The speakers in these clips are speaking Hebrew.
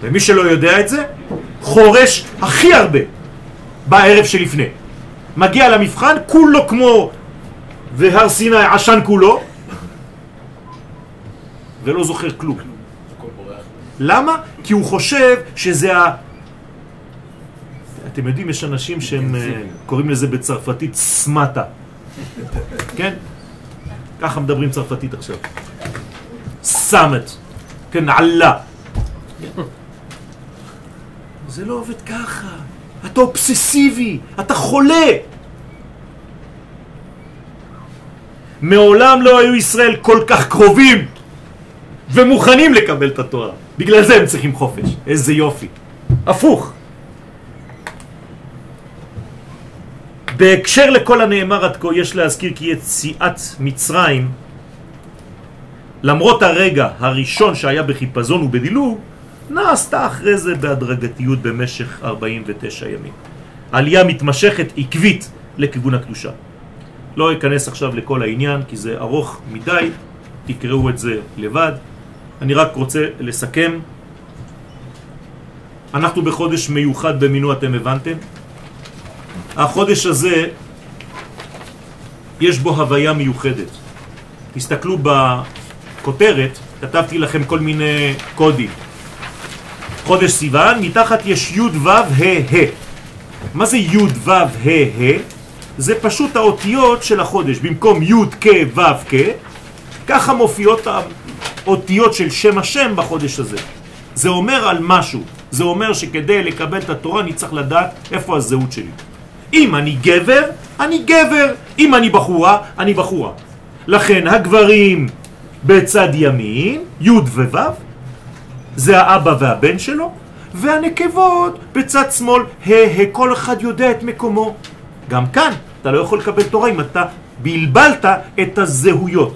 ומי שלא יודע את זה, חורש הכי הרבה בערב שלפני. מגיע למבחן, כולו כמו והר סיני עשן כולו, ולא זוכר כלום. למה? כי הוא חושב שזה ה... אתם יודעים, יש אנשים שהם אה, קוראים לזה בצרפתית סמטה. כן? ככה מדברים צרפתית עכשיו. סאמט. כן, עלה. זה לא עובד ככה. אתה אובססיבי, אתה חולה. מעולם לא היו ישראל כל כך קרובים ומוכנים לקבל את התורה. בגלל זה הם צריכים חופש. איזה יופי. הפוך. בהקשר לכל הנאמר עד כה יש להזכיר כי יציאת מצרים למרות הרגע הראשון שהיה בחיפזון ובדילוג נעשתה אחרי זה בהדרגתיות במשך 49 ימים. עלייה מתמשכת עקבית לכיוון הקדושה. לא אכנס עכשיו לכל העניין כי זה ארוך מדי, תקראו את זה לבד. אני רק רוצה לסכם. אנחנו בחודש מיוחד במינו, אתם הבנתם? החודש הזה יש בו הוויה מיוחדת. תסתכלו בכותרת, כתבתי לכם כל מיני קודים. חודש סיוון, מתחת יש י' ו' ה' ה'. מה זה י' ו' ה' ה'? זה פשוט האותיות של החודש. במקום י' כ' ו' כ', ככה מופיעות האותיות של שם השם בחודש הזה. זה אומר על משהו. זה אומר שכדי לקבל את התורה אני צריך לדעת איפה הזהות שלי. אם אני גבר, אני גבר. אם אני בחורה, אני בחורה. לכן הגברים בצד ימין, י' וו', זה האבא והבן שלו, והנקבות בצד שמאל, ה' ה', כל אחד יודע את מקומו. גם כאן, אתה לא יכול לקבל תורה אם אתה בלבלת את הזהויות.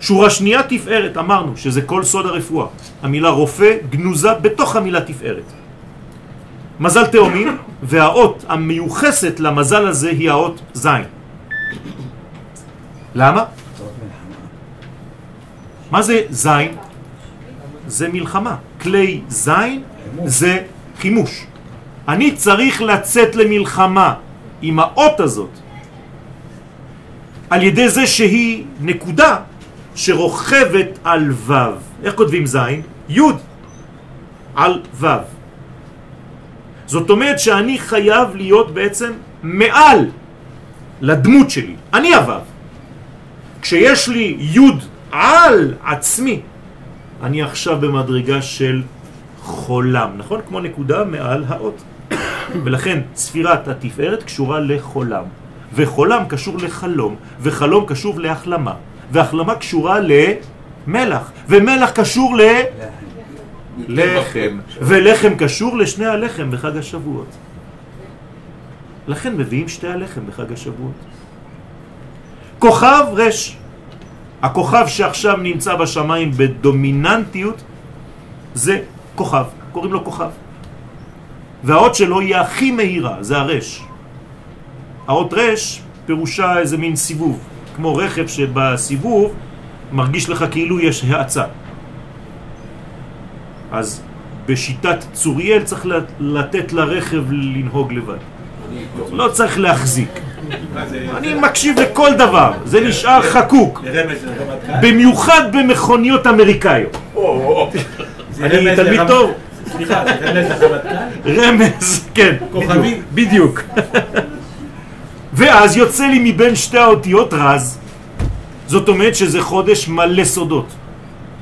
שורה שנייה תפארת, אמרנו שזה כל סוד הרפואה. המילה רופא גנוזה בתוך המילה תפארת. מזל תאומים, והאות המיוחסת למזל הזה היא האות זין. למה? מה זה זין? זה מלחמה. כלי זין זה חימוש. אני צריך לצאת למלחמה עם האות הזאת על ידי זה שהיא נקודה שרוכבת על ו'. איך כותבים זין? י' על ו'. זאת אומרת שאני חייב להיות בעצם מעל לדמות שלי. אני הוו. כשיש לי י' על עצמי, אני עכשיו במדרגה של חולם, נכון? כמו נקודה מעל האות. ולכן ספירת התפארת קשורה לחולם, וחולם קשור לחלום, וחלום קשור להחלמה, והחלמה קשורה למלח, ומלח קשור ל... לחם, ולחם קשור לשני הלחם בחג השבועות. לכן מביאים שתי הלחם בחג השבועות. כוכב רש, הכוכב שעכשיו נמצא בשמיים בדומיננטיות זה כוכב, קוראים לו כוכב. והאות שלו היא הכי מהירה, זה הרש. האות רש פירושה איזה מין סיבוב, כמו רכב שבסיבוב מרגיש לך כאילו יש האצה. אז בשיטת צוריאל צריך לתת לרכב לנהוג לבד. לא צריך להחזיק. אני מקשיב לכל דבר, זה נשאר חקוק. במיוחד במכוניות אמריקאיות. אני תלמיד טוב. סליחה, זה רמז לרמטכ"ל? רמז, כן, כוכבים? בדיוק. ואז יוצא לי מבין שתי האותיות רז. זאת אומרת שזה חודש מלא סודות.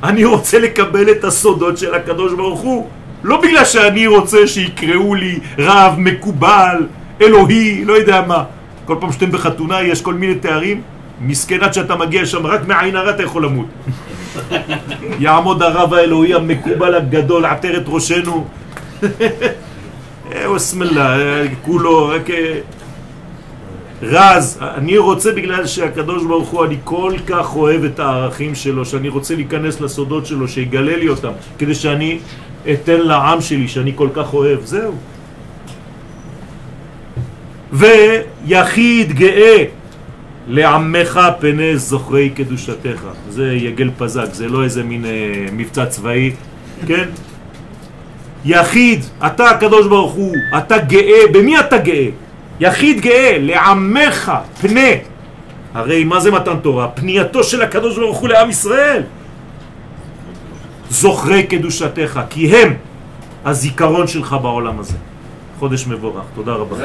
אני רוצה לקבל את הסודות של הקדוש ברוך הוא. לא בגלל שאני רוצה שיקראו לי רב, מקובל, אלוהי, לא יודע מה. כל פעם שאתם בחתונה יש כל מיני תארים, מסכן עד שאתה מגיע שם, רק מעין הרע אתה יכול למות. יעמוד הרב האלוהי המקובל הגדול, עטר את ראשנו. וסמלה, כולו, רק... רז, אני רוצה בגלל שהקדוש ברוך הוא, אני כל כך אוהב את הערכים שלו, שאני רוצה להיכנס לסודות שלו, שיגלה לי אותם, כדי שאני אתן לעם שלי, שאני כל כך אוהב, זהו. ויחיד גאה לעמך פני זוכרי קדושתך. זה יגל פזק, זה לא איזה מין אה, מבצע צבאי כן? יחיד, אתה הקדוש ברוך הוא, אתה גאה, במי אתה גאה? יחיד גאה, לעמך פנה. הרי מה זה מתן תורה? פנייתו של הקדוש ברוך הוא לעם ישראל. זוכרי קדושתך, כי הם הזיכרון שלך בעולם הזה. חודש מבורך, תודה רבה.